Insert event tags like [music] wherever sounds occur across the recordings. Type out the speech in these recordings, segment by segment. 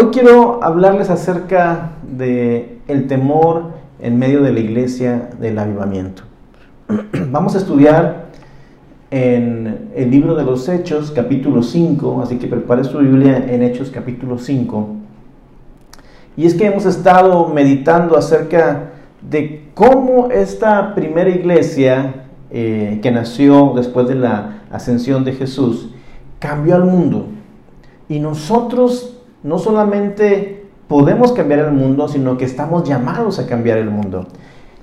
Hoy quiero hablarles acerca de el temor en medio de la iglesia del avivamiento. [clears throat] Vamos a estudiar en el libro de los Hechos, capítulo 5, así que prepare su Biblia en Hechos, capítulo 5. Y es que hemos estado meditando acerca de cómo esta primera iglesia eh, que nació después de la ascensión de Jesús cambió al mundo. Y nosotros no solamente podemos cambiar el mundo, sino que estamos llamados a cambiar el mundo.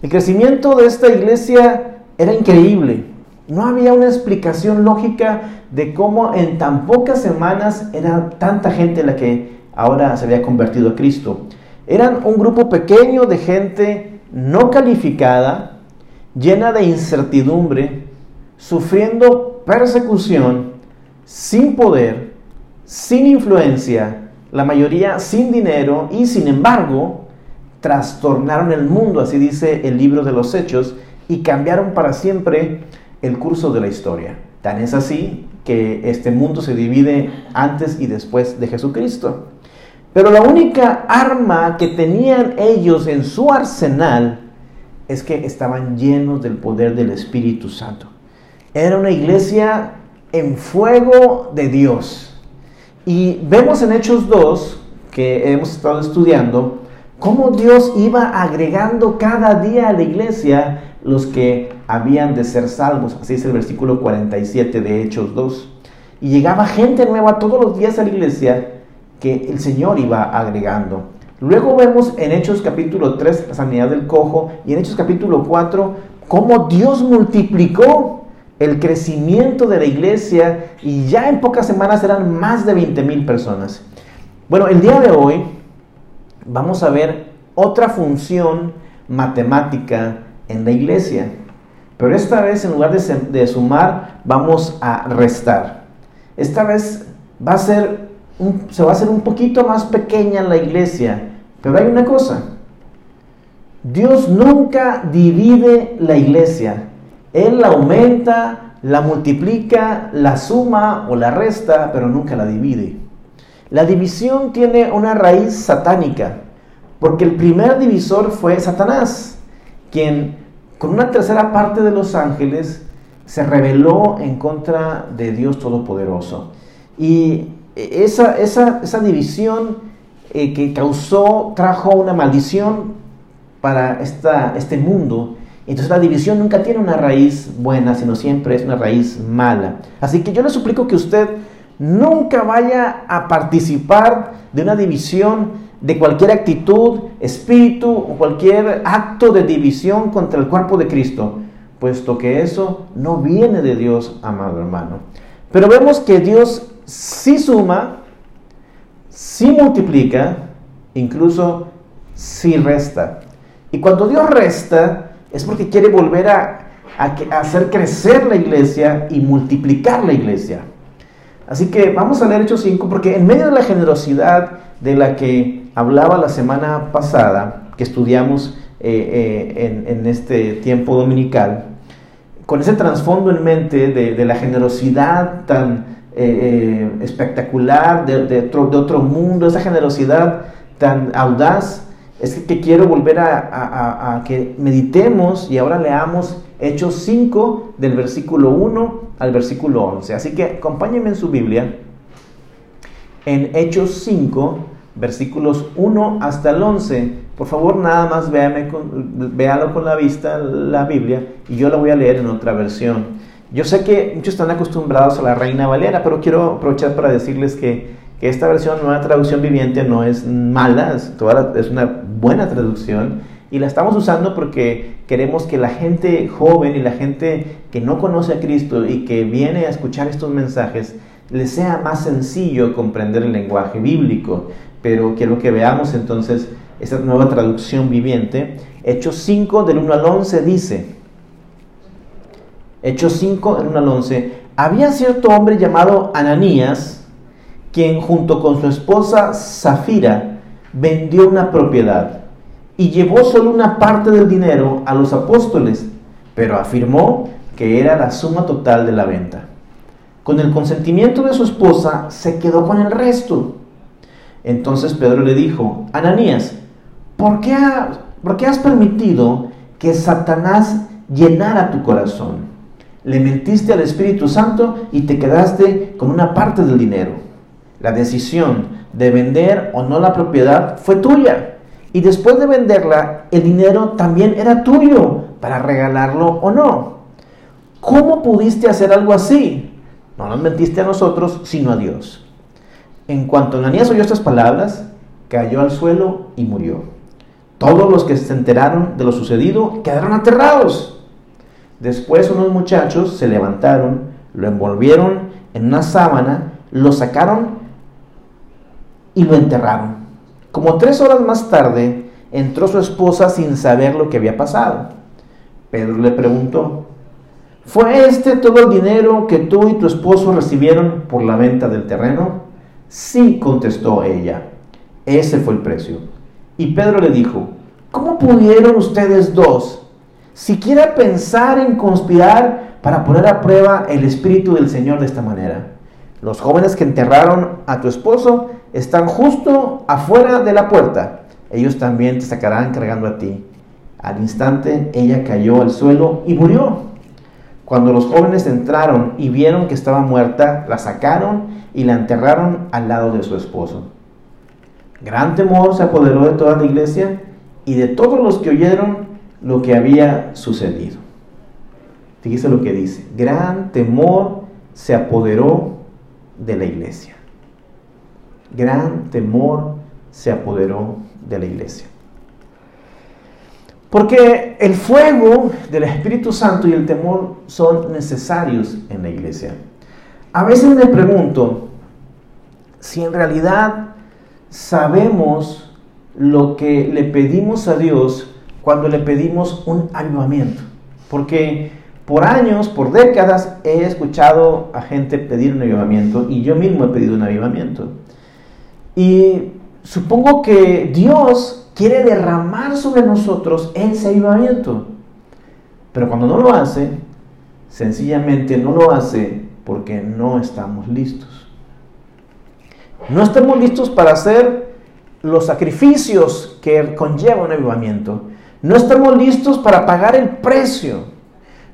El crecimiento de esta iglesia era increíble. No había una explicación lógica de cómo en tan pocas semanas era tanta gente la que ahora se había convertido a Cristo. Eran un grupo pequeño de gente no calificada, llena de incertidumbre, sufriendo persecución, sin poder, sin influencia, la mayoría sin dinero y sin embargo trastornaron el mundo, así dice el libro de los Hechos, y cambiaron para siempre el curso de la historia. Tan es así que este mundo se divide antes y después de Jesucristo. Pero la única arma que tenían ellos en su arsenal es que estaban llenos del poder del Espíritu Santo. Era una iglesia en fuego de Dios y vemos en Hechos 2, que hemos estado estudiando, cómo Dios iba agregando cada día a la iglesia los que habían de ser salvos. Así es el versículo 47 de Hechos 2. Y llegaba gente nueva todos los días a la iglesia que el Señor iba agregando. Luego vemos en Hechos capítulo 3 la sanidad del cojo y en Hechos capítulo 4 cómo Dios multiplicó el crecimiento de la iglesia y ya en pocas semanas eran más de 20 mil personas. Bueno, el día de hoy vamos a ver otra función matemática en la iglesia, pero esta vez en lugar de, sumar vamos a restar. Esta vez va a ser se va a hacer un poquito más pequeña la iglesia, pero hay una cosa. Dios nunca divide la iglesia. Él la aumenta, la multiplica, la suma o la resta, pero nunca la divide. La división tiene una raíz satánica, porque el primer divisor fue Satanás, quien con una tercera parte de los ángeles se rebeló en contra de Dios Todopoderoso. Y esa, esa, esa división eh, que causó, trajo una maldición para esta, este mundo entonces la división nunca tiene una raíz buena, sino siempre es una raíz mala. Así que yo le suplico que usted nunca vaya a participar de una división de cualquier actitud, espíritu o cualquier acto de división contra el cuerpo de Cristo, puesto que eso no viene de Dios, amado hermano. Pero vemos que Dios sí suma, sí multiplica, incluso sí resta. Y cuando Dios resta, es porque quiere volver a, hacer crecer la iglesia y multiplicar la iglesia. Así que vamos a leer Hechos 5 porque en medio de la generosidad de la que hablaba la semana pasada, que estudiamos eh, eh, en, este tiempo dominical, con ese trasfondo en mente de, la generosidad tan eh, espectacular de, de, otro, mundo, esa generosidad tan audaz, es que quiero volver a, que meditemos y ahora leamos Hechos 5 del versículo 1 al versículo 11. Así que acompáñenme en su Biblia en Hechos 5, versículos 1 hasta el 11. Por favor, nada más véame véalo con la vista, la Biblia, y yo la voy a leer en otra versión. Yo sé que muchos están acostumbrados a la Reina Valera, pero quiero aprovechar para decirles que que esta versión, nueva traducción viviente, no es mala, es, es una buena traducción y la estamos usando porque queremos que la gente joven y la gente que no conoce a Cristo y que viene a escuchar estos mensajes, les sea más sencillo comprender el lenguaje bíblico. Pero quiero que veamos entonces esta nueva traducción viviente. Hechos 5 del 1 al 11 dice, Hechos 5 del 1 al 11, había cierto hombre llamado Ananías, quien junto con su esposa Zafira vendió una propiedad y llevó solo una parte del dinero a los apóstoles, pero afirmó que era la suma total de la venta. Con el consentimiento de su esposa se quedó con el resto. Entonces Pedro le dijo, Ananías, ¿por qué, ¿por qué has permitido que Satanás llenara tu corazón? Le mentiste al Espíritu Santo y te quedaste con una parte del dinero. La decisión de vender o no la propiedad fue tuya. Y después de venderla, el dinero también era tuyo para regalarlo o no. ¿Cómo pudiste hacer algo así? No nos mentiste a nosotros, sino a Dios. En cuanto Ananías oyó estas palabras, cayó al suelo y murió. Todos los que se enteraron de lo sucedido quedaron aterrados. Después unos muchachos se levantaron, lo envolvieron en una sábana, lo sacaron y lo enterraron. Como tres horas más tarde, entró su esposa sin saber lo que había pasado. Pedro le preguntó, ¿Fue este todo el dinero que tú y tu esposo recibieron por la venta del terreno? Sí, contestó ella. Ese fue el precio. Y Pedro le dijo, ¿cómo pudieron ustedes dos siquiera pensar en conspirar para poner a prueba el espíritu del Señor de esta manera? Los jóvenes que enterraron a tu esposo están justo afuera de la puerta. Ellos también te sacarán cargando a ti. Al instante ella cayó al suelo y murió. Cuando los jóvenes entraron y vieron que estaba muerta, la sacaron y la enterraron al lado de su esposo. Gran temor se apoderó de toda la iglesia y de todos los que oyeron lo que había sucedido. Fíjese lo que dice. Gran temor se apoderó de la iglesia. Gran temor se apoderó de la iglesia. Porque el fuego del Espíritu Santo y el temor son necesarios en la iglesia. A veces me pregunto si en realidad sabemos lo que le pedimos a Dios cuando le pedimos un avivamiento. Porque por años, por décadas, he escuchado a gente pedir un avivamiento y yo mismo he pedido un avivamiento. Y supongo que Dios quiere derramar sobre nosotros ese avivamiento. Pero cuando no lo hace, sencillamente no lo hace porque no estamos listos. No estamos listos para hacer los sacrificios que conlleva un avivamiento. No estamos listos para pagar el precio.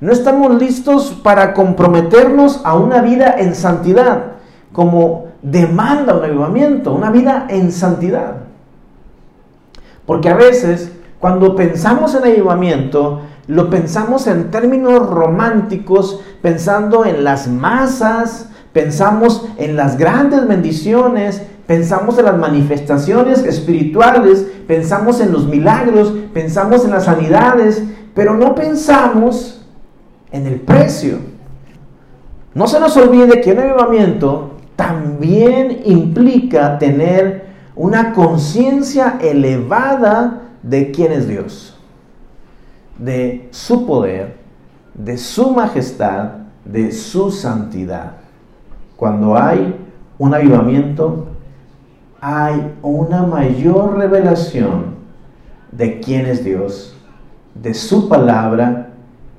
No estamos listos para comprometernos a una vida en santidad, como demanda un avivamiento, una vida en santidad. Porque a veces cuando pensamos en avivamiento, lo pensamos en términos románticos, pensando en las masas, pensamos en las grandes bendiciones, pensamos en las manifestaciones espirituales, pensamos en los milagros, pensamos en las sanidades, pero no pensamos en el precio. No se nos olvide que un avivamiento también implica tener una conciencia elevada de quién es Dios, de su poder, de su majestad, de su santidad. Cuando hay un avivamiento, hay una mayor revelación de quién es Dios, de su palabra,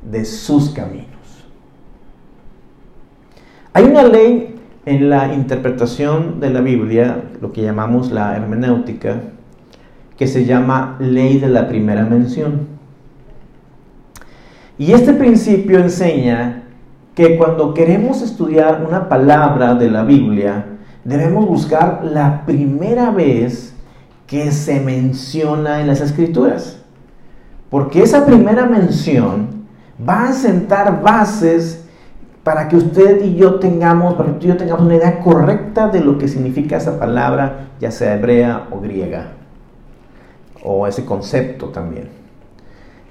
de sus caminos. Hay una ley en la interpretación de la Biblia, lo que llamamos la hermenéutica, que se llama ley de la primera mención. Y este principio enseña que cuando queremos estudiar una palabra de la Biblia, debemos buscar la primera vez que se menciona en las escrituras. Porque esa primera mención va a sentar bases para que usted y yo tengamos, para que yo tengamos una idea correcta de lo que significa esa palabra, ya sea hebrea o griega, o ese concepto también.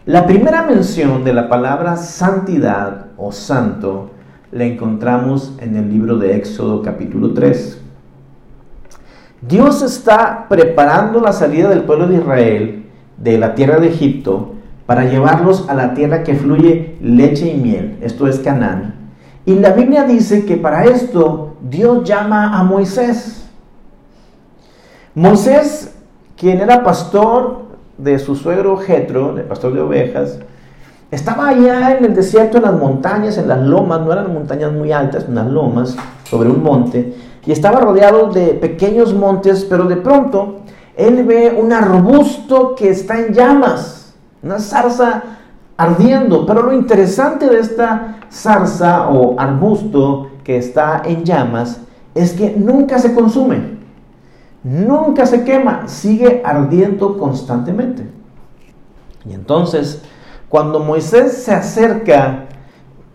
La primera mención de la palabra santidad o santo la encontramos en el libro de Éxodo capítulo 3. Dios está preparando la salida del pueblo de Israel de la tierra de Egipto para llevarlos a la tierra que fluye leche y miel, esto es Canaán y la Biblia dice que para esto Dios llama a Moisés. Moisés, quien era pastor de su suegro Jetro, el pastor de ovejas, estaba allá en el desierto, en las montañas, en las lomas, no eran montañas muy altas, unas lomas sobre un monte, y estaba rodeado de pequeños montes, pero de pronto él ve un arbusto que está en llamas, una zarza ardiendo. Pero lo interesante de esta zarza o arbusto que está en llamas es que nunca se consume, nunca se quema, sigue ardiendo constantemente. Y entonces, cuando Moisés se acerca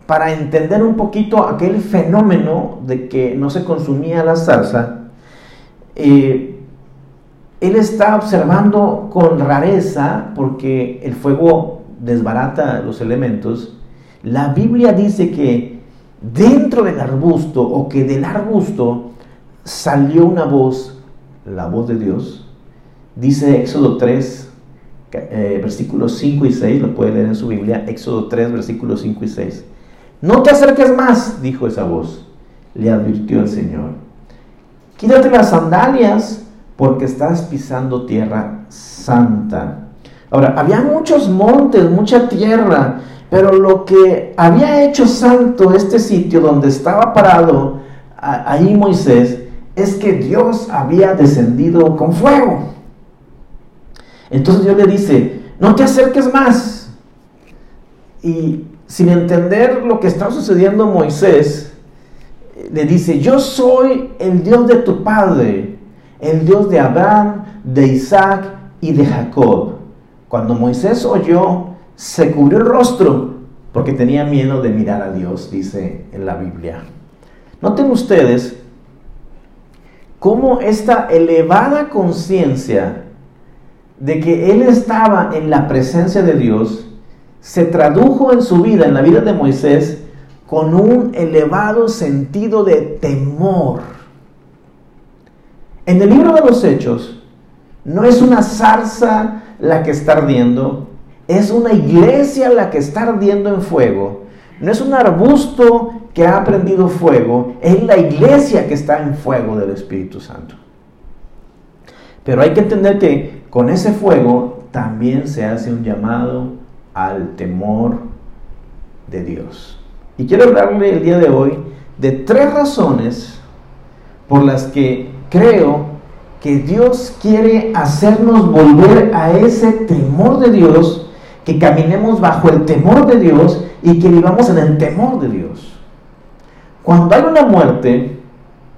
para entender un poquito aquel fenómeno de que no se consumía la zarza, eh, él está observando con rareza, porque el fuego desbarata los elementos, la Biblia dice que dentro del arbusto o que del arbusto salió una voz, la voz de Dios. Dice Éxodo 3, eh, versículos 5 y 6, lo puede leer en su Biblia, Éxodo 3, versículos 5 y 6. No te acerques más, dijo esa voz, le advirtió el Señor. Quítate las sandalias porque estás pisando tierra santa. Ahora, había muchos montes, mucha tierra, pero lo que había hecho santo este sitio donde estaba parado ahí Moisés es que Dios había descendido con fuego. Entonces Dios le dice, no te acerques más. Y sin entender lo que está sucediendo Moisés, le dice, yo soy el Dios de tu padre, el Dios de Abraham, de Isaac y de Jacob. Cuando Moisés oyó, se cubrió el rostro porque tenía miedo de mirar a Dios, dice en la Biblia. Noten ustedes cómo esta elevada conciencia de que él estaba en la presencia de Dios se tradujo en su vida, en la vida de Moisés, con un elevado sentido de temor. En el libro de los Hechos, no es una zarza la que está ardiendo, es una iglesia la que está ardiendo en fuego. No es un arbusto que ha prendido fuego, es la iglesia que está en fuego del Espíritu Santo. Pero hay que entender que con ese fuego también se hace un llamado al temor de Dios. Y quiero hablarle el día de hoy de tres razones por las que creo que Dios quiere hacernos volver a ese temor de Dios, que caminemos bajo el temor de Dios y que vivamos en el temor de Dios. Cuando hay una muerte,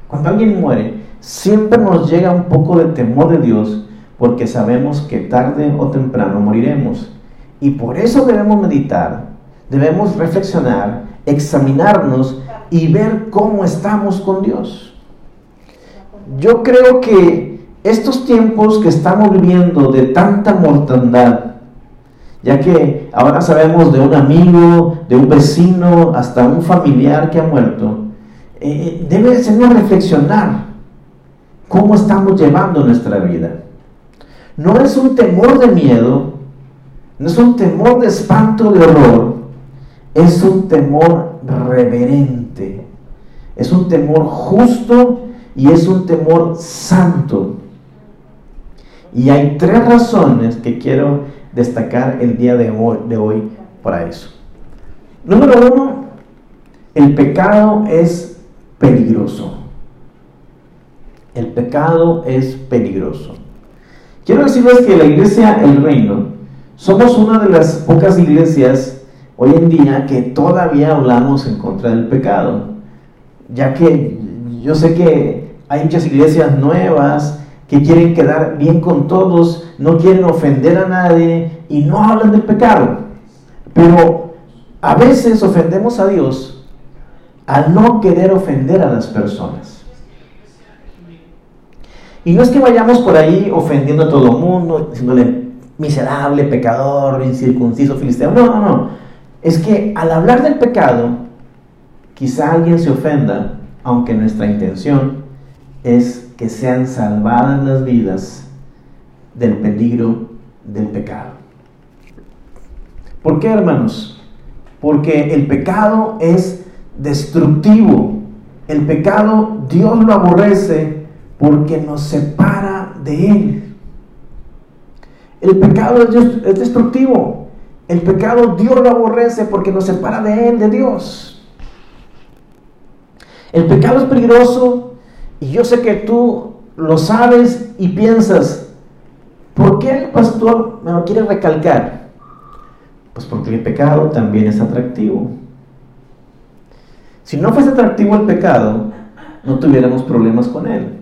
cuando alguien muere, siempre nos llega un poco de temor de Dios porque sabemos que tarde o temprano moriremos. Y por eso debemos meditar, debemos reflexionar, examinarnos y ver cómo estamos con Dios. Yo creo que estos tiempos que estamos viviendo de tanta mortandad, ya que ahora sabemos de un amigo, de un vecino, hasta un familiar que ha muerto, eh, debe hacernos reflexionar cómo estamos llevando nuestra vida. No es un temor de miedo, no es un temor de espanto, de horror, es un temor reverente, es un temor justo y es un temor santo. Y hay tres razones que quiero destacar el día de hoy, para eso. Número uno, el pecado es peligroso. El pecado es peligroso. Quiero decirles que la iglesia, el reino, somos una de las pocas iglesias hoy en día que todavía hablamos en contra del pecado, ya que yo sé que hay muchas iglesias nuevas que quieren quedar bien con todos, no quieren ofender a nadie y no hablan del pecado. Pero a veces ofendemos a Dios al no querer ofender a las personas. Y no es que vayamos por ahí ofendiendo a todo el mundo, diciéndole miserable, pecador, incircunciso, filisteo. No, no, no. Es que al hablar del pecado, quizá alguien se ofenda, aunque nuestra intención es que sean salvadas las vidas del peligro del pecado. ¿Por qué, hermanos? Porque el pecado es destructivo. El pecado Dios lo aborrece porque nos separa de Él. El pecado es destructivo. El pecado Dios lo aborrece porque nos separa de Él, de Dios. El pecado es peligroso Y yo sé que tú lo sabes y piensas, ¿por qué el pastor me lo quiere recalcar? Pues porque el pecado también es atractivo. Si no fuese atractivo el pecado, no tuviéramos problemas con él.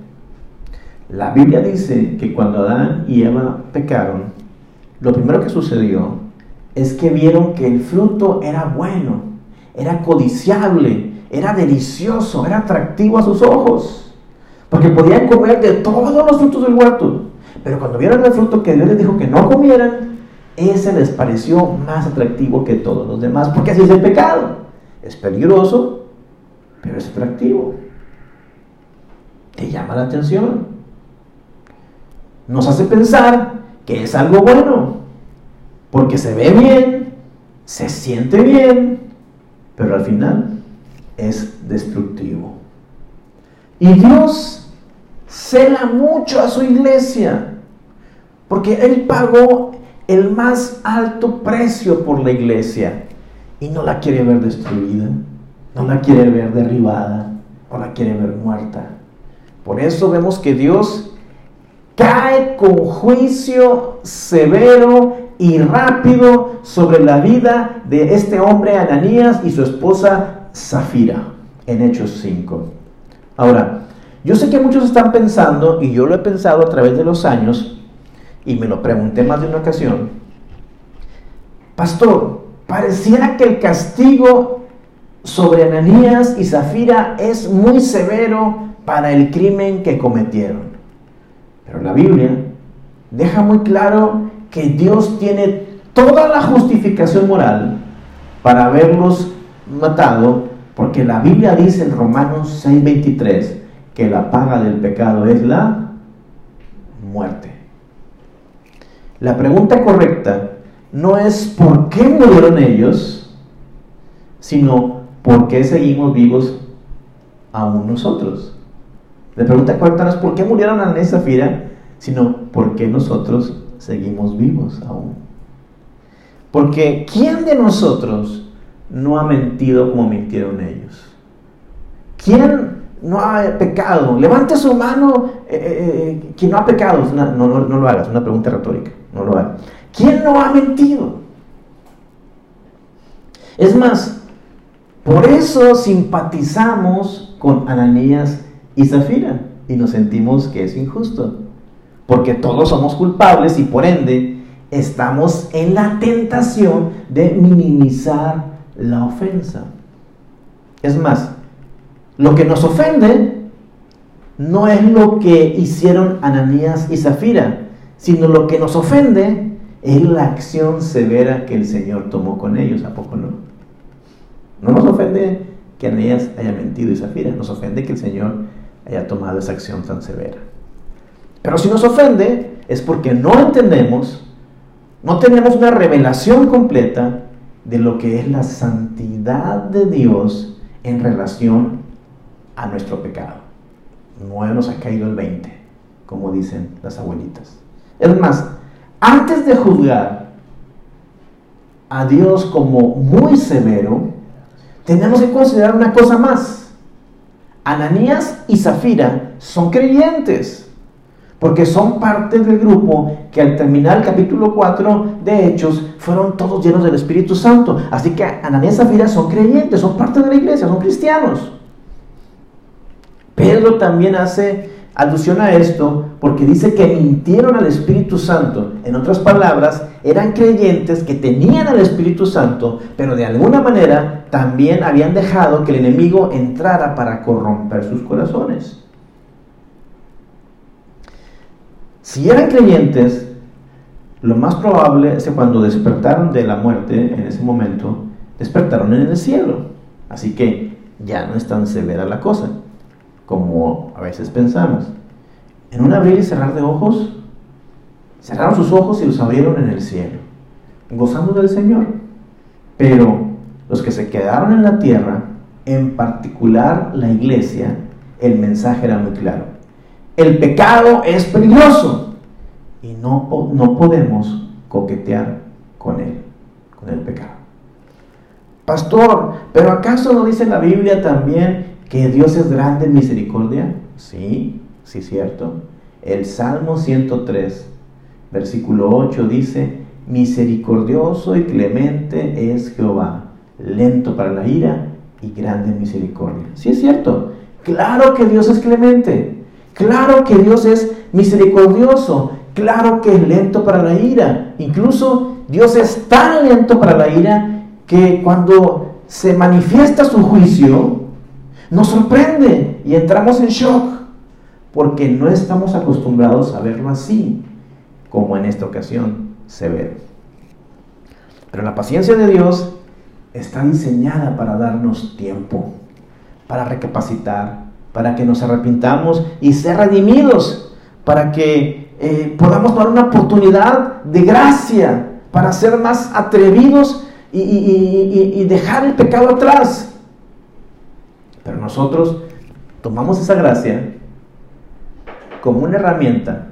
La Biblia dice que cuando Adán y Eva pecaron, lo primero que sucedió es que vieron que el fruto era bueno, era codiciable, era delicioso, era atractivo a sus ojos, porque podían comer de todos los frutos del huerto. Pero cuando vieron el fruto que Dios les dijo que no comieran, ese les pareció más atractivo que todos los demás, porque así es el pecado. Es peligroso, pero es atractivo. Te llama la atención. Nos hace pensar que es algo bueno, porque se ve bien, se siente bien, pero al final es destructivo. Y Dios cela mucho a su iglesia, porque Él pagó el más alto precio por la iglesia y no la quiere ver destruida, no la quiere ver derribada, no la quiere ver muerta. Por eso vemos que Dios cae con juicio severo y rápido sobre la vida de este hombre Ananías y su esposa Zafira en Hechos 5. Ahora, yo sé que muchos están pensando, y yo lo he pensado a través de los años, y me lo pregunté más de una ocasión, Pastor, pareciera que el castigo sobre Ananías y Zafira es muy severo para el crimen que cometieron. Pero la Biblia deja muy claro que Dios tiene toda la justificación moral para haberlos matado, porque la Biblia dice en Romanos 6:23 que la paga del pecado es la muerte. La pregunta correcta no es por qué murieron ellos, sino por qué seguimos vivos aún nosotros. La pregunta correcta no es por qué murieron a esa Zafira, sino por qué nosotros seguimos vivos aún. Porque ¿quién de nosotros no ha mentido como mintieron ellos? ¿Quién no ha pecado? Levante su mano eh, eh, eh quien no ha pecado. no, lo hagas, es una pregunta retórica. No lo hagas. ¿Quién no ha mentido? Es más, por eso simpatizamos con Ananías y Zafira y nos sentimos que es injusto. Porque todos somos culpables y por ende estamos en la tentación de minimizar la ofensa. Es más, lo que nos ofende no es lo que hicieron Ananías y Zafira, sino lo que nos ofende es la acción severa que el Señor tomó con ellos, ¿a poco no? No nos ofende que Ananías haya mentido y Zafira, nos ofende que el Señor haya tomado esa acción tan severa. Pero si nos ofende es porque no entendemos, no tenemos una revelación completa de lo que es la santidad de Dios en relación a nuestro pecado. No nos ha caído el 20, como dicen las abuelitas. Es más, antes de juzgar a Dios como muy severo, tenemos que considerar una cosa más. Ananías y Zafira son creyentes porque son parte del grupo que al terminar el capítulo 4 de Hechos fueron todos llenos del Espíritu Santo. Así que Ananías y Zafira son creyentes, son parte de la iglesia, son cristianos. Pedro también hace alusión a esto porque dice que mintieron al Espíritu Santo. En otras palabras, eran creyentes que tenían al Espíritu Santo, pero de alguna manera también habían dejado que el enemigo entrara para corromper sus corazones. Si eran creyentes, lo más probable es que cuando despertaron de la muerte en ese momento, despertaron en el cielo. Así que ya no es tan severa la cosa como a veces pensamos. En un abrir y cerrar de ojos, cerraron sus ojos y los abrieron en el cielo, gozando del Señor. Pero los que se quedaron en la tierra, en particular la iglesia, el mensaje era muy claro el pecado es peligroso y no, no podemos coquetear con él, con el pecado. Pastor, pero ¿acaso no dice la Biblia también que Dios es grande en misericordia? Sí, sí, cierto. El Salmo 103, versículo 8 dice, misericordioso y clemente es Jehová, lento para la ira y grande en misericordia. Sí es cierto. Claro que Dios es clemente. Claro que Dios es misericordioso. Claro que es lento para la ira. Incluso Dios es tan lento para la ira que cuando se manifiesta su juicio, nos sorprende y entramos en shock porque no estamos acostumbrados a verlo así, como en esta ocasión se ve. Pero la paciencia de Dios está diseñada para darnos tiempo, para recapacitar, para que nos arrepintamos y ser redimidos, para que eh, podamos tomar una oportunidad de gracia, para ser más atrevidos y, y dejar el pecado atrás. Pero nosotros tomamos esa gracia como una herramienta,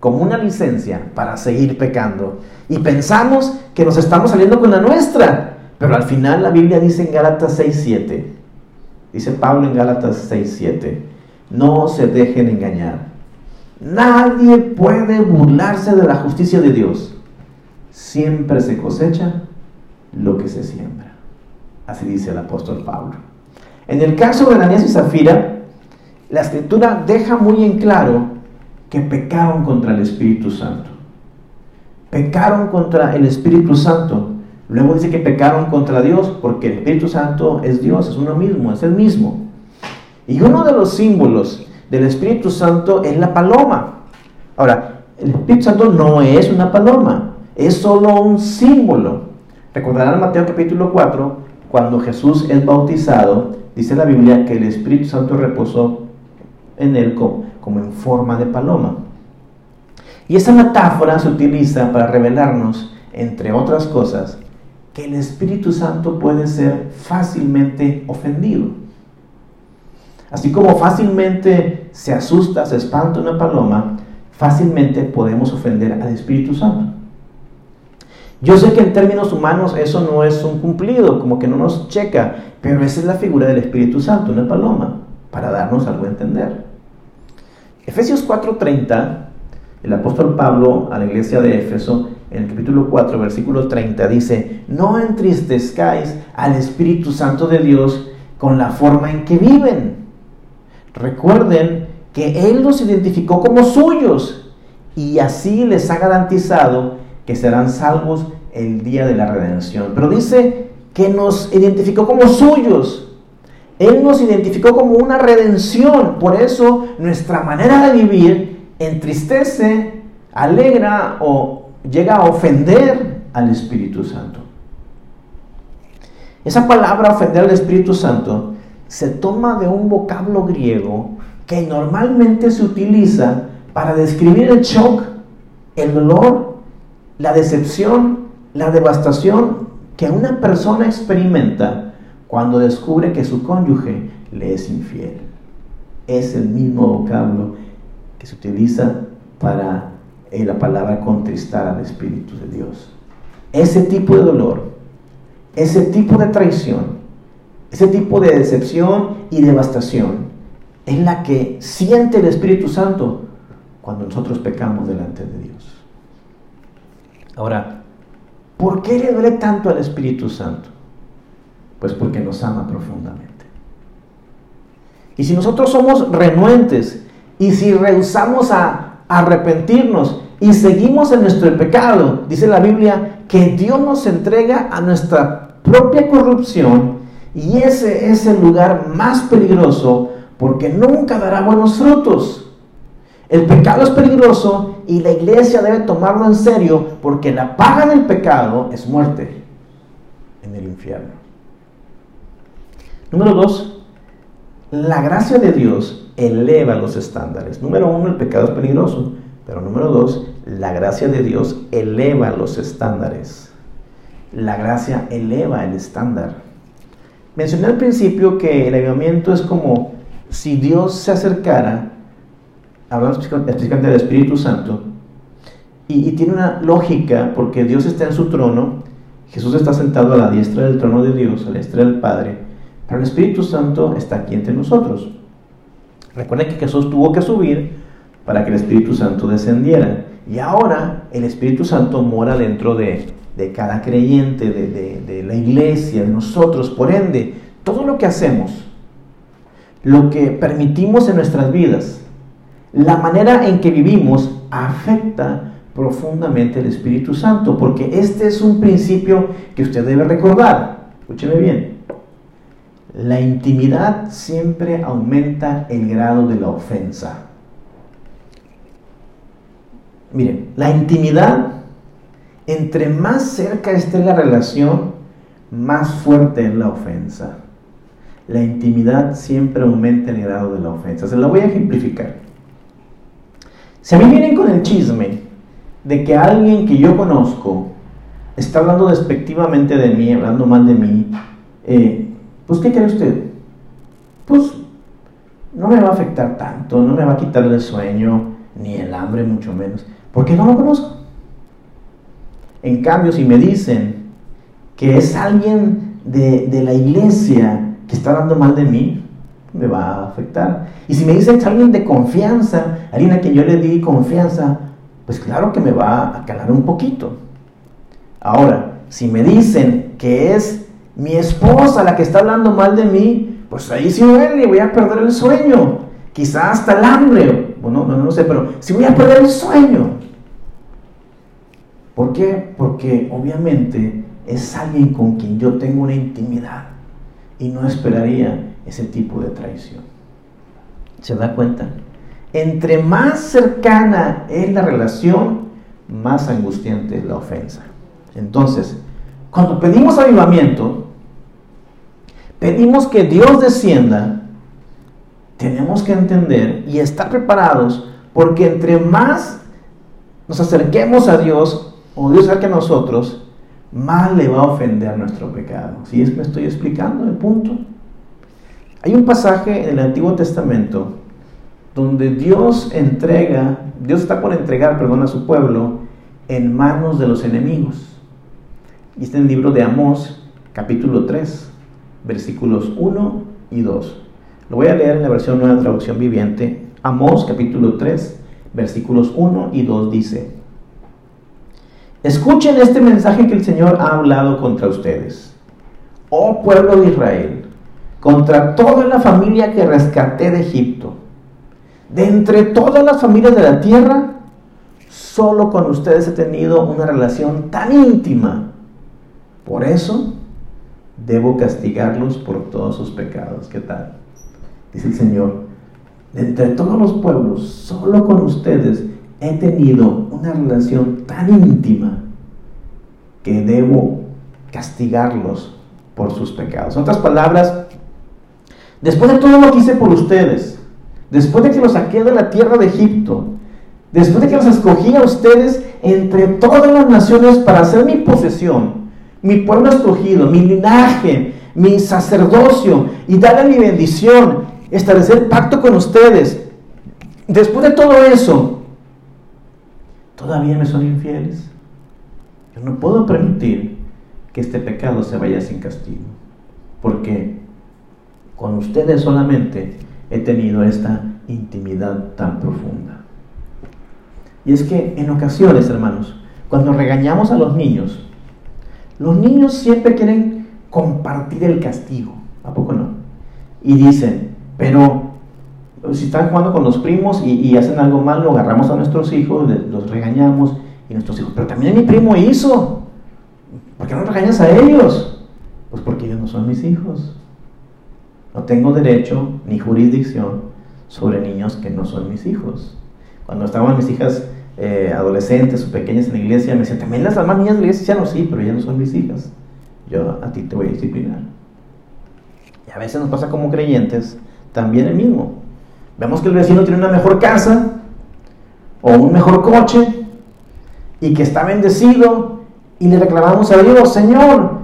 como una licencia para seguir pecando. Y pensamos que nos estamos saliendo con la nuestra. Pero al final la Biblia dice en Gálatas 6.7, dice Pablo en Gálatas 6.7, no se dejen engañar. Nadie puede burlarse de la justicia de Dios. Siempre se cosecha lo que se siembra. Así dice el apóstol Pablo. En el caso de Ananías y Zafira, la escritura deja muy en claro que pecaron contra el Espíritu Santo. Pecaron contra el Espíritu Santo. Luego dice que pecaron contra Dios porque el Espíritu Santo es Dios, es uno mismo, es el mismo. Y uno de los símbolos del Espíritu Santo es la paloma. Ahora, el Espíritu Santo no es una paloma, es solo un símbolo. Recordarán Mateo capítulo 4, cuando Jesús es bautizado, dice la Biblia que el Espíritu Santo reposó en él como, en forma de paloma. Y esa metáfora se utiliza para revelarnos, entre otras cosas, el Espíritu Santo puede ser fácilmente ofendido. Así como fácilmente se asusta, se espanta una paloma, fácilmente podemos ofender al Espíritu Santo. Yo sé que en términos humanos eso no es un cumplido, como que no nos checa, pero esa es la figura del Espíritu Santo, una paloma, para darnos algo a entender. Efesios 4:30, el apóstol Pablo a la iglesia de Éfeso en el capítulo 4, versículo 30, dice, no entristezcáis al Espíritu Santo de Dios con la forma en que viven. Recuerden que Él los identificó como suyos y así les ha garantizado que serán salvos el día de la redención. Pero dice que nos identificó como suyos. Él nos identificó como una redención. Por eso nuestra manera de vivir entristece, alegra o llega a ofender al Espíritu Santo. Esa palabra ofender al Espíritu Santo se toma de un vocablo griego que normalmente se utiliza para describir el shock, el dolor, la decepción, la devastación que una persona experimenta cuando descubre que su cónyuge le es infiel. Es el mismo vocablo que se utiliza para en la palabra contristar al Espíritu de Dios. Ese tipo de dolor, ese tipo de traición, ese tipo de decepción y devastación es la que siente el Espíritu Santo cuando nosotros pecamos delante de Dios. Ahora, ¿por qué le duele tanto al Espíritu Santo? Pues porque nos ama profundamente. Y si nosotros somos renuentes y si rehusamos a arrepentirnos y seguimos en nuestro pecado, dice la Biblia que Dios nos entrega a nuestra propia corrupción y ese es el lugar más peligroso porque nunca dará buenos frutos. El pecado es peligroso y la iglesia debe tomarlo en serio porque la paga del pecado es muerte en el infierno. Número dos, la gracia de Dios eleva los estándares. Número uno, el pecado es peligroso. Pero número dos, la gracia de Dios eleva los estándares. La gracia eleva el estándar. Mencioné al principio que el avivamiento es como si Dios se acercara, hablando específicamente del Espíritu Santo, y, y, tiene una lógica porque Dios está en su trono, Jesús está sentado a la diestra del trono de Dios, a la diestra del Padre, pero el Espíritu Santo está aquí entre nosotros. Recuerden que Jesús tuvo que subir para que el Espíritu Santo descendiera. Y ahora el Espíritu Santo mora dentro de, cada creyente, de, de la iglesia, de nosotros. Por ende, todo lo que hacemos, lo que permitimos en nuestras vidas, la manera en que vivimos afecta profundamente el Espíritu Santo, porque este es un principio que usted debe recordar. Escúcheme bien. La intimidad siempre aumenta el grado de la ofensa. Miren, la intimidad, entre más cerca esté la relación, más fuerte es la ofensa. La intimidad siempre aumenta el grado de la ofensa. Se la voy a ejemplificar. Si a mí vienen con el chisme de que alguien que yo conozco está hablando despectivamente de mí, hablando mal de mí, eh, pues ¿qué cree usted? Pues no me va a afectar tanto, no me va a quitar el sueño, ni el hambre mucho menos. Porque no lo conozco. En cambio, si me dicen que es alguien de, la iglesia que está dando mal de mí, me va a afectar. Y si me dicen que es alguien de confianza, alguien a quien yo le di confianza, pues claro que me va a calar un poquito. Ahora, si me dicen que es mi esposa la que está hablando mal de mí, pues ahí sí voy a perder el sueño, quizás hasta el hambre, bueno, no, no sé, pero si voy a perder el sueño. ¿Por qué? Porque obviamente es alguien con quien yo tengo una intimidad y no esperaría ese tipo de traición. ¿Se da cuenta? Entre más cercana es la relación, más angustiante es la ofensa. Entonces, cuando pedimos avivamiento, pedimos que Dios descienda, tenemos que entender y estar preparados porque entre más nos acerquemos a Dios o Dios acerque a nosotros, más le va a ofender nuestro pecado. ¿Sí me estoy explicando el punto? Hay un pasaje en el Antiguo Testamento donde Dios entrega, Dios está por entregar, perdón, a su pueblo en manos de los enemigos. Y está en el libro de Amós, capítulo 3, versículos 1 y 2. Lo voy a leer en la versión nueva traducción viviente. Amós, capítulo 3, versículos 1 y 2 dice, Escuchen este mensaje que el Señor ha hablado contra ustedes. Oh pueblo de Israel, contra toda la familia que rescaté de Egipto de entre todas las familias de la tierra, solo con ustedes he tenido una relación tan íntima. Por eso debo castigarlos por todos sus pecados. ¿Qué tal? Dice el Señor, de entre todos los pueblos, solo con ustedes he tenido una relación tan íntima que debo castigarlos por sus pecados. En otras palabras, después de todo lo que hice por ustedes, después de que los saqué de la tierra de Egipto, después de que los escogí a ustedes entre todas las naciones para ser mi posesión, mi pueblo escogido, mi linaje, mi sacerdocio y darle mi bendición, establecer pacto con ustedes. Después de todo eso, todavía me son infieles. Yo no puedo permitir que este pecado se vaya sin castigo, porque con ustedes solamente he tenido esta intimidad tan profunda. Y es que en ocasiones, hermanos, cuando regañamos a los niños, los niños siempre quieren compartir el castigo, ¿a poco no? Y dicen, pero si están jugando con los primos y, hacen algo mal, lo agarramos a nuestros hijos, los regañamos y nuestros hijos, pero también mi primo hizo, ¿por qué no regañas a ellos? Pues porque ellos no son mis hijos. No tengo derecho ni jurisdicción sobre niños que no son mis hijos. Cuando estaban mis hijas eh, adolescentes o pequeñas en la iglesia, me decían, también las demás niñas de la iglesia, ya no, sí, pero ya no son mis hijas. Yo a ti te voy a disciplinar. Y a veces nos pasa como creyentes también el mismo. Vemos que el vecino tiene una mejor casa o un mejor coche y que está bendecido y le reclamamos a Dios, Señor,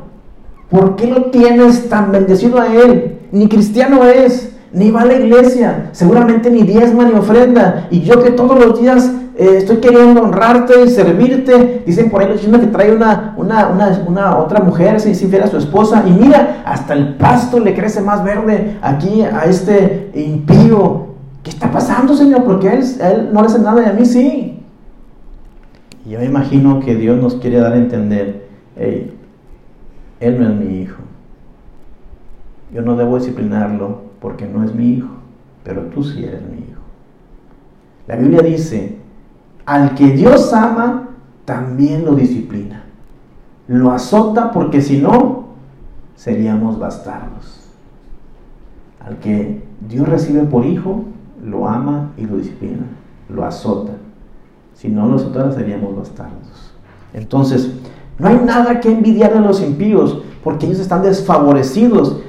¿por qué lo tienes tan bendecido a él? ni cristiano es, ni va a la iglesia, seguramente ni diezma ni ofrenda. Y yo que todos los días eh, estoy queriendo honrarte y servirte, dicen por ahí los que trae una, una, otra mujer, se dice a su esposa, y mira, hasta el pasto le crece más verde aquí a este impío. ¿qué está pasando, Señor? Porque él, él no le hace nada y a mí sí. Y yo me imagino que Dios nos quiere dar a entender, hey, él no es mi hijo. Yo no debo disciplinarlo porque no es mi hijo, pero tú sí eres mi hijo. La Biblia dice, al que Dios ama, también lo disciplina. Lo azota porque si no, seríamos bastardos. Al que Dios recibe por hijo, lo ama y lo disciplina, lo azota. Si no lo azotara, seríamos bastardos. Entonces, no hay nada que envidiar a los impíos, porque ellos están desfavorecidos.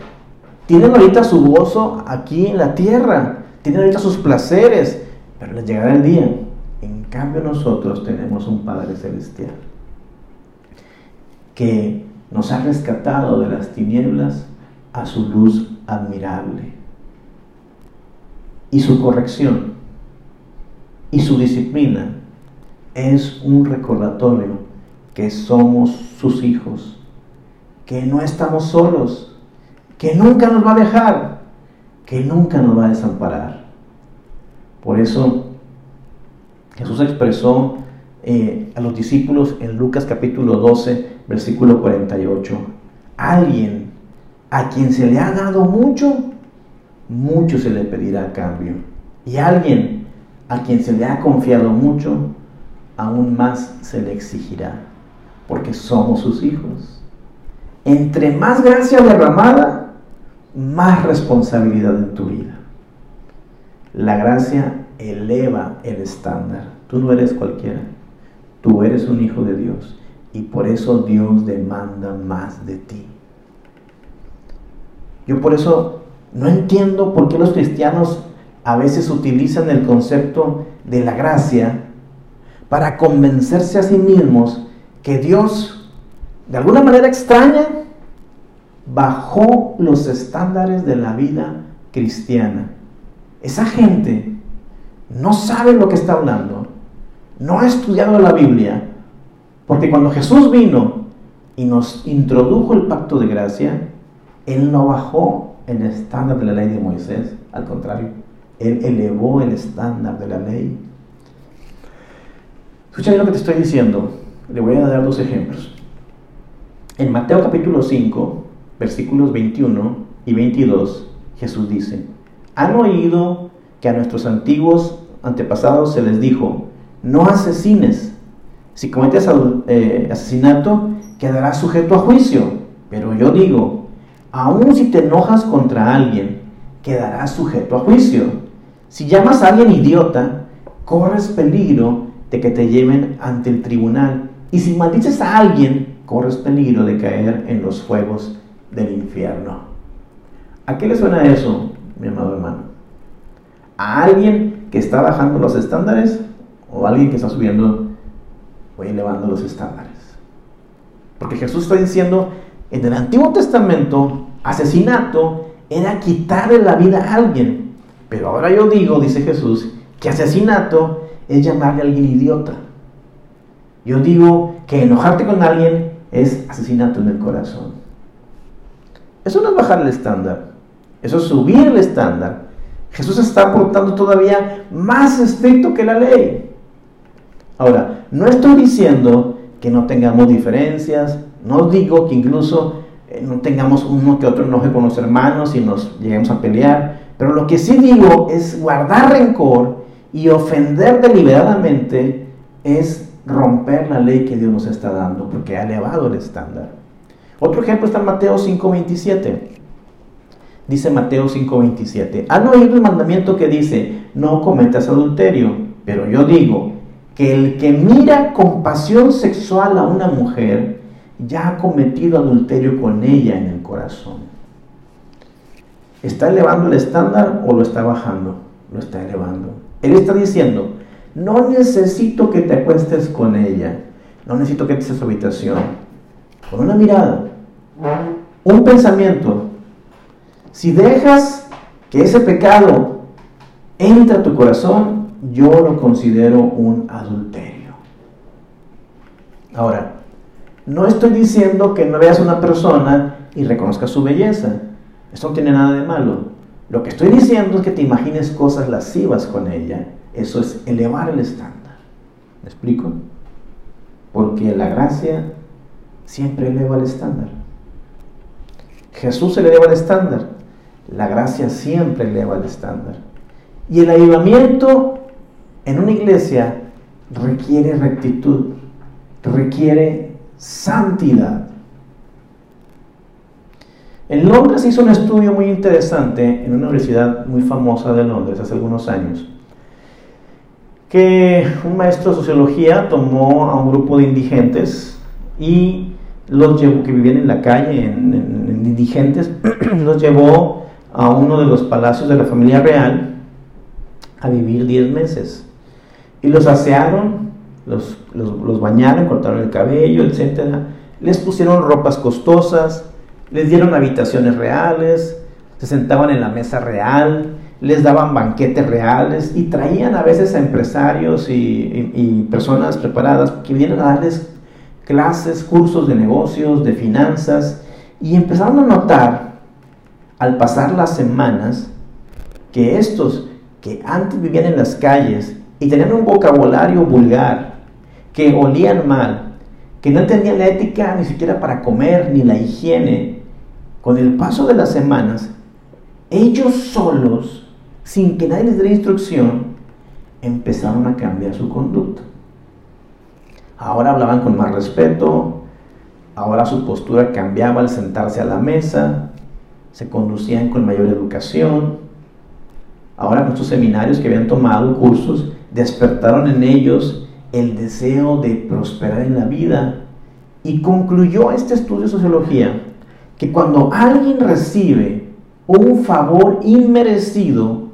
Tienen ahorita su gozo aquí en la tierra, tienen ahorita sus placeres, pero les llegará el día. En cambio nosotros tenemos un Padre Celestial que nos ha rescatado de las tinieblas a su luz admirable. Y su corrección y su disciplina es un recordatorio que somos sus hijos, que no estamos solos, que nunca nos va a dejar, que nunca nos va a desamparar. Por eso Jesús expresó eh, a los discípulos en Lucas capítulo 12, versículo 48, alguien a quien se le ha dado mucho, mucho se le pedirá a cambio. Y alguien a quien se le ha confiado mucho, aún más se le exigirá, porque somos sus hijos. Entre más gracia derramada, más responsabilidad en tu vida. La gracia eleva el estándar. Tú no eres cualquiera. Tú eres un hijo de Dios y por eso Dios demanda más de ti. Yo por eso no entiendo por qué los cristianos a veces utilizan el concepto de la gracia para convencerse a sí mismos que Dios, de alguna manera extraña, bajó los estándares de la vida cristiana. Esa gente no sabe lo que está hablando, no ha estudiado la Biblia, porque cuando Jesús vino y nos introdujo el pacto de gracia, Él no bajó el estándar de la ley de Moisés, al contrario, Él elevó el estándar de la ley. Escucha lo que te estoy diciendo, le voy a dar dos ejemplos. En Mateo capítulo 5, versículos 21 y 22, Jesús dice, han oído que a nuestros antiguos antepasados se les dijo, no asesines, si cometes eh, asesinato, quedarás sujeto a juicio. Pero yo digo, aun si te enojas contra alguien, quedarás sujeto a juicio. Si llamas a alguien idiota, corres peligro de que te lleven ante el tribunal. Y si maldices a alguien, corres peligro de caer en los fuegos del infierno. ¿A qué le suena eso, mi amado hermano? ¿A alguien que está bajando los estándares o a alguien que está subiendo voy elevando los estándares. Porque Jesús está diciendo, en el Antiguo Testamento, asesinato era quitarle la vida a alguien. Pero ahora yo digo, dice Jesús, que asesinato es llamarle a alguien idiota. Yo digo que enojarte con alguien es asesinato en el corazón. Eso no es bajar el estándar, eso es subir el estándar. Jesús está aportando todavía más estricto que la ley. Ahora, no estoy diciendo que no tengamos diferencias, no digo que incluso eh, no tengamos uno que otro enoje con los hermanos y nos lleguemos a pelear, pero lo que sí digo es guardar rencor y ofender deliberadamente es romper la ley que Dios nos está dando, porque ha elevado el estándar. Otro ejemplo está en Mateo 5:27. Dice Mateo 5:27, han oído el mandamiento que dice, no cometas adulterio, pero yo digo, que el que mira con pasión sexual a una mujer ya ha cometido adulterio con ella en el corazón. ¿Está elevando el estándar o lo está bajando? Lo está elevando. Él está diciendo, no necesito que te acuestes con ella, no necesito que te a su habitación. Con una mirada, un pensamiento, si dejas que ese pecado entre a tu corazón, yo lo considero un adulterio. Ahora, no estoy diciendo que no veas a una persona y reconozcas su belleza. Eso no tiene nada de malo. Lo que estoy diciendo es que te imagines cosas lascivas con ella. Eso es elevar el estándar. ¿Me explico? Porque la gracia siempre eleva el estándar. Jesús eleva el estándar. La gracia siempre eleva el estándar. Y el avivamiento en una iglesia requiere rectitud, requiere santidad. En Londres hizo un estudio muy interesante en una universidad muy famosa de Londres hace algunos años, que un maestro de sociología tomó a un grupo de indigentes y los llevó, que vivían en la calle, en, indigentes, [clears throat] los llevó a uno de los palacios de la familia real a vivir 10 meses. Y los asearon, los, los, bañaron, cortaron el cabello, etc. Les pusieron ropas costosas, les dieron habitaciones reales, se sentaban en la mesa real, les daban banquetes reales y traían a veces a empresarios y, personas preparadas que vinieron a darles clases, cursos de negocios, de finanzas y empezaron a notar al pasar las semanas que estos que antes vivían en las calles y tenían un vocabulario vulgar, que olían mal, que no tenían la ética ni siquiera para comer ni la higiene, con el paso de las semanas, ellos solos, sin que nadie les diera instrucción, empezaron a cambiar su conducta. Ahora hablaban con más respeto, ahora su postura cambiaba al sentarse a la mesa, se conducían con mayor educación. Ahora nuestros seminarios que habían tomado cursos despertaron en ellos el deseo de prosperar en la vida. Y concluyó este estudio de sociología que cuando alguien recibe un favor inmerecido,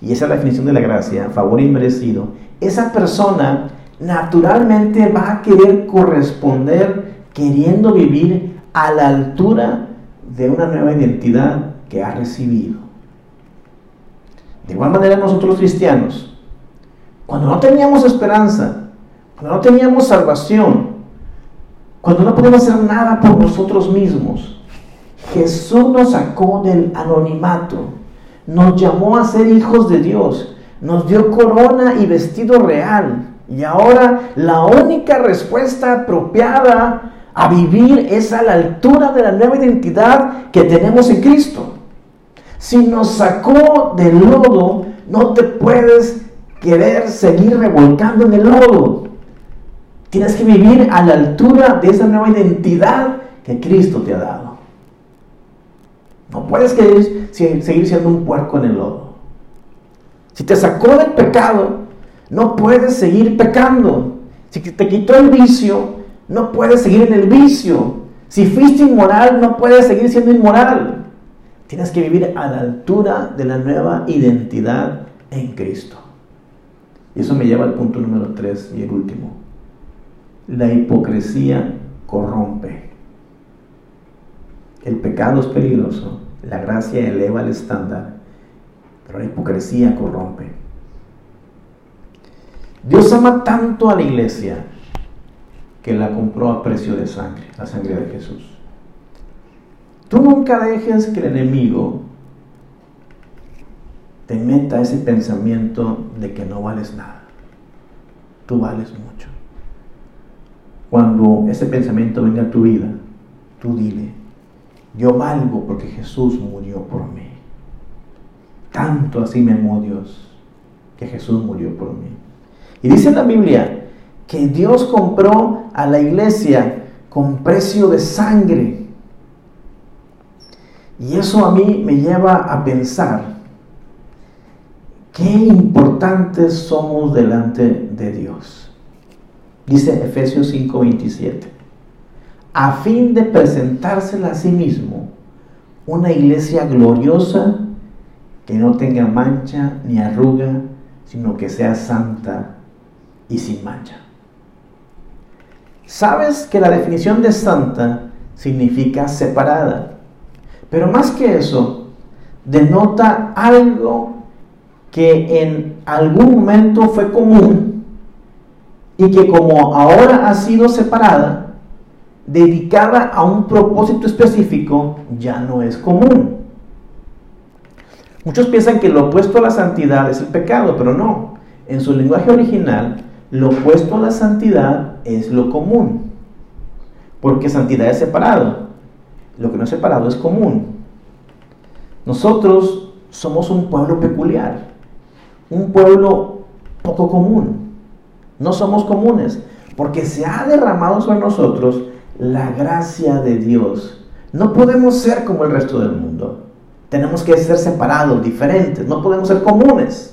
y esa es la definición de la gracia, favor inmerecido, esa persona naturalmente va a querer corresponder queriendo vivir a la altura de una nueva identidad que ha recibido. De igual manera nosotros cristianos, cuando no teníamos esperanza, cuando no teníamos salvación, cuando no podíamos hacer nada por nosotros mismos, Jesús nos sacó del anonimato, nos llamó a ser hijos de Dios, nos dio corona y vestido real. Y ahora la única respuesta apropiada a vivir es a la altura de la nueva identidad que tenemos en Cristo. Si nos sacó del lodo, no te puedes querer seguir revolcando en el lodo. Tienes que vivir a la altura de esa nueva identidad que Cristo te ha dado. No puedes seguir siendo un puerco en el lodo. Si te sacó del pecado, no puedes seguir pecando. Si te quitó el vicio, no puedes seguir en el vicio. Si fuiste inmoral, no puedes seguir siendo inmoral. Tienes que vivir a la altura de la nueva identidad en Cristo. Y eso me lleva al punto número 3 y el último. La hipocresía corrompe. El pecado es peligroso, la gracia eleva el estándar, pero la hipocresía corrompe. Dios ama tanto a la iglesia que la compró a precio de sangre, la sangre de Jesús. Tú nunca dejes que el enemigo te meta ese pensamiento de que no vales nada. Tú vales mucho. Cuando ese pensamiento venga a tu vida, tú dile, yo valgo porque Jesús murió por mí. Tanto así me amó Dios que Jesús murió por mí. Y dice en la Biblia que Dios compró a la iglesia con precio de sangre. Y eso a mí me lleva a pensar qué importantes somos delante de Dios. Dice Efesios 5:27 a fin de presentársela a sí mismo una iglesia gloriosa que no tenga mancha ni arruga, sino que sea santa y sin mancha. Sabes que la definición de santa significa separada, pero más que eso, denota algo que en algún momento fue común y que como ahora ha sido separada, dedicada a un propósito específico ya no es común. Muchos piensan que lo opuesto a la santidad es el pecado, pero no. En su lenguaje original, lo opuesto a la santidad es lo común. Porque santidad es separado. Lo que no es separado es común. Nosotros somos un pueblo peculiar, un pueblo poco común. No somos comunes, porque se ha derramado sobre nosotros la gracia de Dios. No podemos ser como el resto del mundo. Tenemos que ser separados, diferentes, no podemos ser comunes.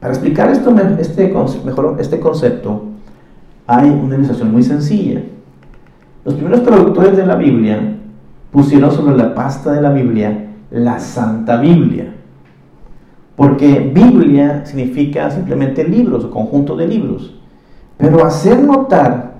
Para explicar este, mejor, este concepto, hay una ilustración muy sencilla. Los primeros traductores de la Biblia pusieron sobre la pasta de la Biblia la Santa Biblia. Porque Biblia significa simplemente libros conjunto de libros. Pero hacer notar,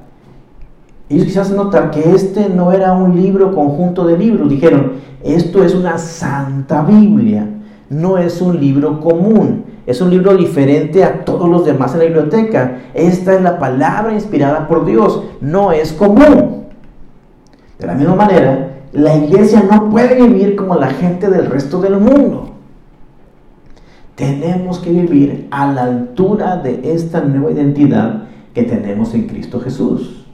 ellos quisieron notar que este no era un libro conjunto de libros. Dijeron, esto es una Santa Biblia, no es un libro común. Es un libro diferente a todos los demás en la biblioteca. Esta es la palabra inspirada por Dios, no es común. De la misma manera, la iglesia no puede vivir como la gente del resto del mundo. Tenemos que vivir a la altura de esta nueva identidad que tenemos en Cristo Jesús.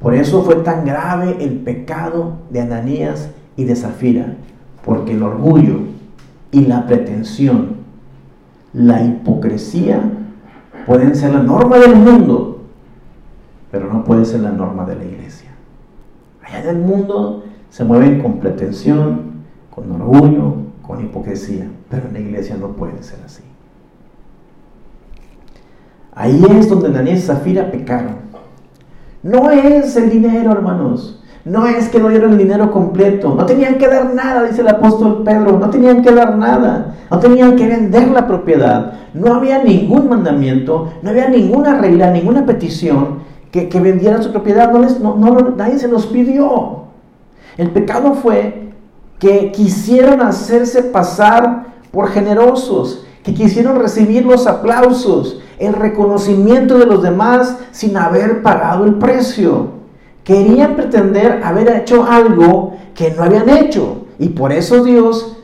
Por eso fue tan grave el pecado de Ananías y de Zafira, porque el orgullo y la pretensión, la hipocresía pueden ser la norma del mundo, pero no puede ser la norma de la iglesia. Allá en el mundo se mueven con pretensión, con orgullo, con hipocresía, pero en la iglesia no puede ser así. Ahí es donde Ananías y Zafira pecaron. No es el dinero, hermanos. No es que no dieron el dinero completo. No tenían que dar nada, dice el apóstol Pedro. No tenían que dar nada. No tenían que vender la propiedad. No había ningún mandamiento. No había ninguna regla, ninguna petición que, vendieran su propiedad, no les, no, nadie se los pidió. El pecado fue que quisieron hacerse pasar por generosos, que quisieron recibir los aplausos, el reconocimiento de los demás sin haber pagado el precio. Querían pretender haber hecho algo que no habían hecho. Y por eso Dios,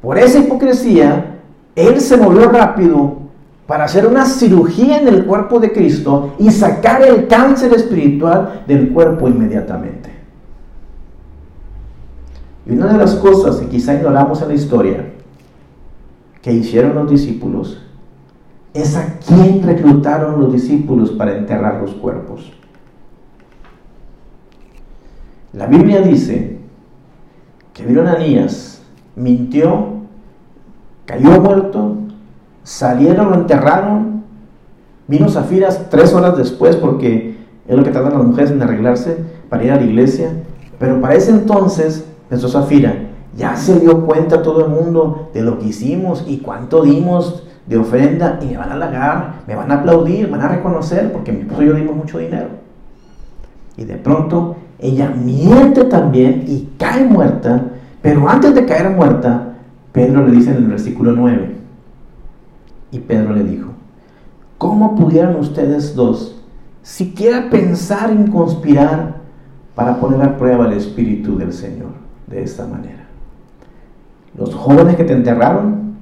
por esa hipocresía, Él se movió rápido para hacer una cirugía en el cuerpo de Cristo y sacar el cáncer espiritual del cuerpo inmediatamente. Y una de las cosas que quizá ignoramos en la historia que hicieron los discípulos es a quién reclutaron los discípulos para enterrar los cuerpos. La Biblia dice que vieron Anías, mintió, cayó muerto, Salieron, lo enterraron. Vino Zafiras tres horas después porque es lo que tardan las mujeres en arreglarse para ir a la iglesia. Pero para ese entonces, pensó Zafira, ya se dio cuenta todo el mundo de lo que hicimos y cuánto dimos de ofrenda y me van a halagar, me van a aplaudir, van a reconocer porque mi esposo y yo dimos mucho dinero. Y de pronto ella miente también y cae muerta, pero antes de caer muerta, Pedro le dice en el versículo 9, y Pedro le dijo, ¿cómo pudieran ustedes dos siquiera pensar en conspirar para poner a prueba el Espíritu del Señor de esta manera? Los jóvenes que te enterraron,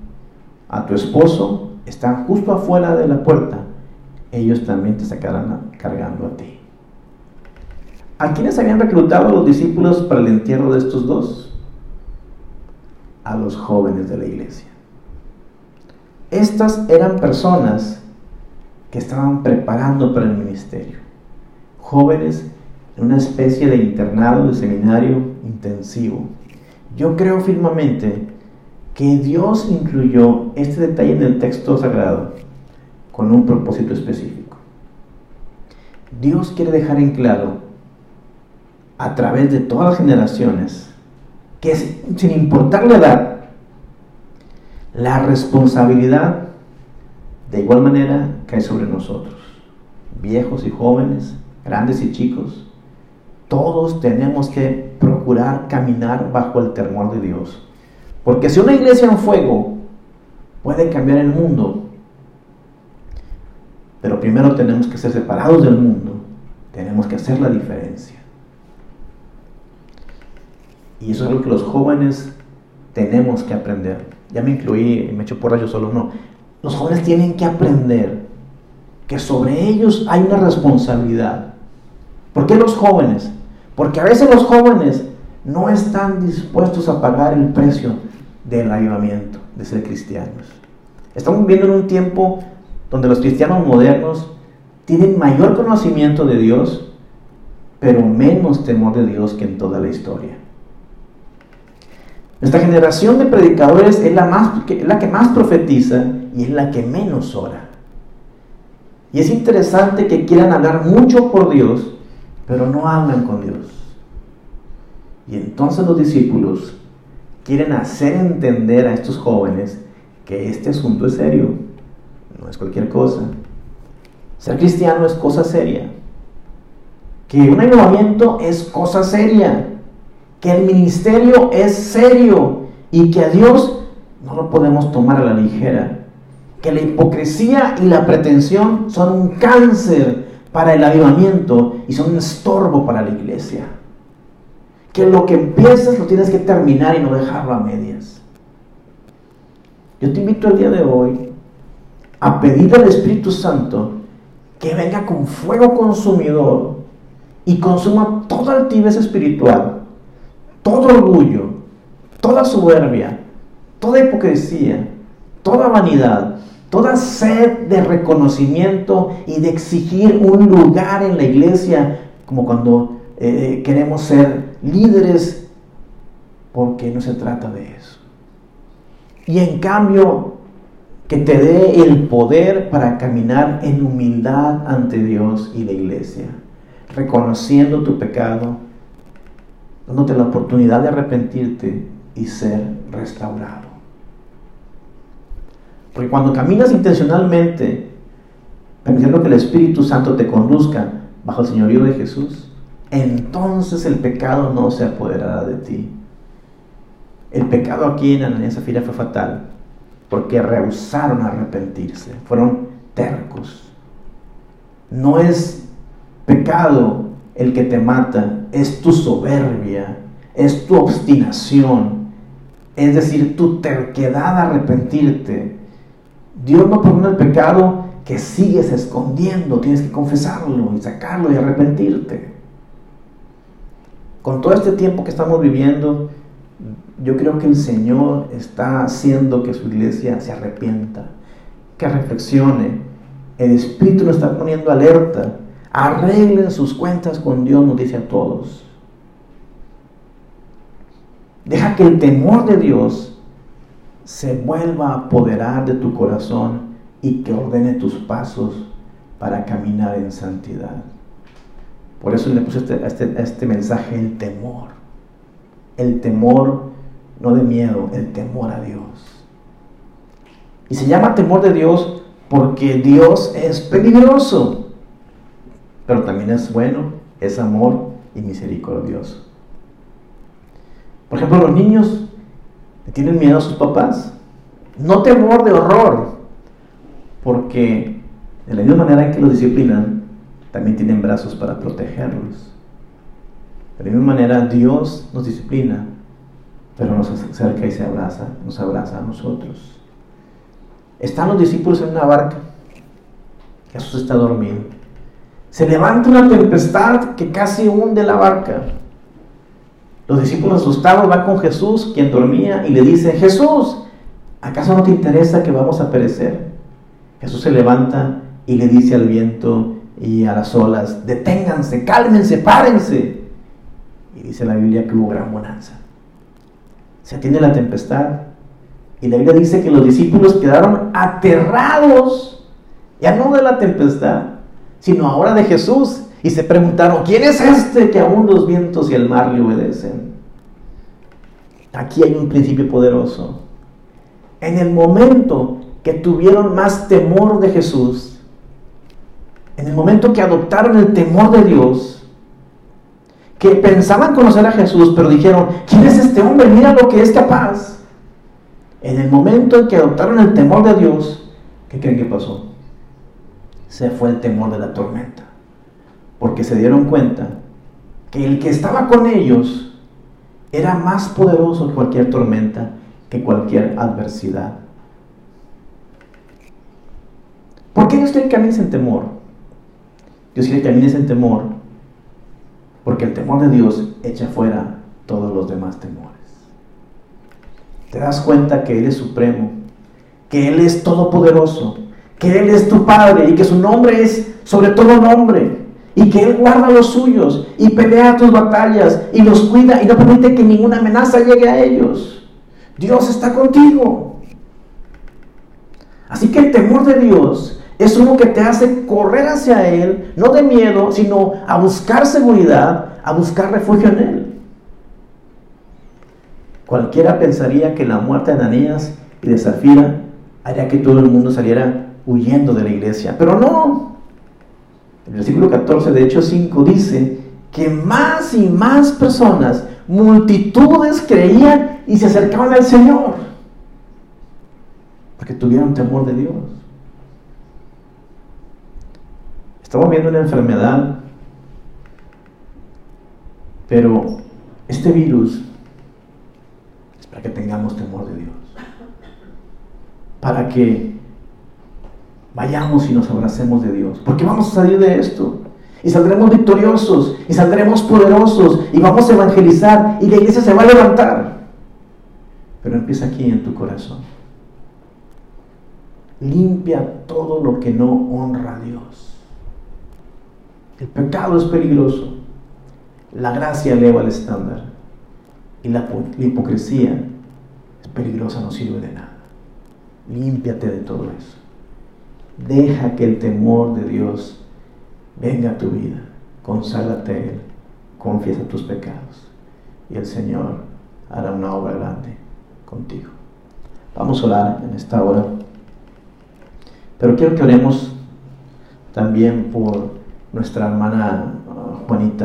a tu esposo, están justo afuera de la puerta. Ellos también te sacarán cargando a ti. ¿A quiénes habían reclutado los discípulos para el entierro de estos dos? A los jóvenes de la iglesia. Estas eran personas que estaban preparando para el ministerio. Jóvenes en una especie de internado, de seminario intensivo. Yo creo firmemente que Dios incluyó este detalle en el texto sagrado con un propósito específico. Dios quiere dejar en claro a través de todas las generaciones que sin importar la edad, la responsabilidad de igual manera cae sobre nosotros, viejos y jóvenes, grandes y chicos. Todos tenemos que procurar caminar bajo el temor de Dios. Porque si una iglesia en fuego puede cambiar el mundo, pero primero tenemos que ser separados del mundo, tenemos que hacer la diferencia. Y eso es lo que los jóvenes tenemos que aprender. Ya me incluí, me echo por yo solo, no. Los jóvenes tienen que aprender que sobre ellos hay una responsabilidad. ¿Por qué los jóvenes? Porque a veces los jóvenes no están dispuestos a pagar el precio del avivamiento, de ser cristianos. Estamos viviendo en un tiempo donde los cristianos modernos tienen mayor conocimiento de Dios, pero menos temor de Dios que en toda la historia. Nuestra generación de predicadores es la, la que más profetiza y es la que menos ora. Y es interesante que quieran hablar mucho por Dios, pero no hablan con Dios. Y entonces los discípulos quieren hacer entender a estos jóvenes que este asunto es serio, no es cualquier cosa. Ser cristiano es cosa seria. Que un avivamiento es cosa seria. Que el ministerio es serio y que a Dios no lo podemos tomar a la ligera. Que la hipocresía y la pretensión son un cáncer para el avivamiento y son un estorbo para la iglesia. Que lo que empiezas lo tienes que terminar y no dejarlo a medias. Yo te invito el día de hoy a pedir al Espíritu Santo que venga con fuego consumidor y consuma toda altivez espiritual, todo orgullo, toda soberbia, toda hipocresía, toda vanidad, toda sed de reconocimiento y de exigir un lugar en la iglesia, como cuando eh, queremos ser líderes, porque no se trata de eso. Y en cambio, que te dé el poder para caminar en humildad ante Dios y la iglesia, reconociendo tu pecado, dándote la oportunidad de arrepentirte y ser restaurado. Porque cuando caminas intencionalmente, permitiendo que el Espíritu Santo te conduzca bajo el señorío de Jesús, entonces el pecado no se apoderará de ti. El pecado aquí en Ananías Zafira fue fatal porque rehusaron arrepentirse, fueron tercos. No es pecado el que te mata, es tu soberbia, es tu obstinación, es decir, tu terquedad a arrepentirte. Dios no perdona el pecado que sigues escondiendo, tienes que confesarlo y sacarlo y arrepentirte. Con todo este tiempo que estamos viviendo, yo creo que el Señor está haciendo que su iglesia se arrepienta, que reflexione. El Espíritu lo está poniendo alerta. Arreglen sus cuentas con Dios, nos dice a todos. Deja que el temor de Dios se vuelva a apoderar de tu corazón y que ordene tus pasos para caminar en santidad. Por eso le puse este, este, este mensaje el temor. El temor no de miedo, el temor a Dios. Y se llama temor de Dios porque Dios es peligroso, pero también es bueno, es amor y misericordioso. Por ejemplo, los niños tienen miedo a sus papás. No temor de horror, porque de la misma manera que los disciplinan, también tienen brazos para protegerlos. De la misma manera Dios nos disciplina pero nos acerca y se abraza, nos abraza a nosotros. Están los discípulos en una barca. Jesús está dormido. Se levanta una tempestad que casi hunde la barca. Los discípulos asustados van con Jesús, quien dormía, y le dicen, Jesús, ¿acaso no te interesa que vamos a perecer? Jesús se levanta y le dice al viento y a las olas, deténganse, cálmense, párense. Y dice la Biblia que hubo gran bonanza se atiende la tempestad. Y la Biblia dice que los discípulos quedaron aterrados, ya no de la tempestad, sino ahora de Jesús. Y se preguntaron, ¿quién es este que aún los vientos y el mar le obedecen? Aquí hay un principio poderoso. En el momento que tuvieron más temor de Jesús, en el momento que adoptaron el temor de Dios, que pensaban conocer a Jesús, pero dijeron, ¿quién es este hombre? Mira lo que es capaz. En el momento en que adoptaron el temor de Dios, ¿qué creen que pasó? Se fue el temor de la tormenta. Porque se dieron cuenta que el que estaba con ellos era más poderoso que cualquier tormenta que cualquier adversidad. ¿Por qué Dios quiere que camines en temor? Dios quiere que camines en temor porque el temor de Dios echa fuera todos los demás temores. Te das cuenta que Él es supremo, que Él es todopoderoso, que Él es tu Padre y que su nombre es sobre todo nombre y que Él guarda los suyos y pelea tus batallas y los cuida y no permite que ninguna amenaza llegue a ellos. Dios está contigo. Así que el temor de Dios es uno que te hace correr hacia Él, no de miedo, sino a buscar seguridad, a buscar refugio en Él. Cualquiera pensaría que la muerte de Ananías y de Zafira haría que todo el mundo saliera huyendo de la iglesia, pero no. El versículo 14 de Hechos 5 dice que más y más personas, multitudes creían y se acercaban al Señor, porque tuvieron temor de Dios. Estamos viendo una enfermedad, pero este virus es para que tengamos temor de Dios, para que vayamos y nos abracemos de Dios, porque vamos a salir de esto. Y saldremos victoriosos, y saldremos poderosos, y vamos a evangelizar, y la iglesia se va a levantar. Pero empieza aquí en tu corazón. Limpia todo lo que no honra a Dios. El pecado es peligroso. La gracia eleva el estándar. Y la, la hipocresía es peligrosa, no sirve de nada. Límpiate de todo eso. Deja que el temor de Dios venga a tu vida. Conságrate a Él. Confiesa tus pecados. Y el Señor hará una obra grande contigo. Vamos a orar en esta hora. Pero quiero que oremos también por nuestra hermana uh, Juanita.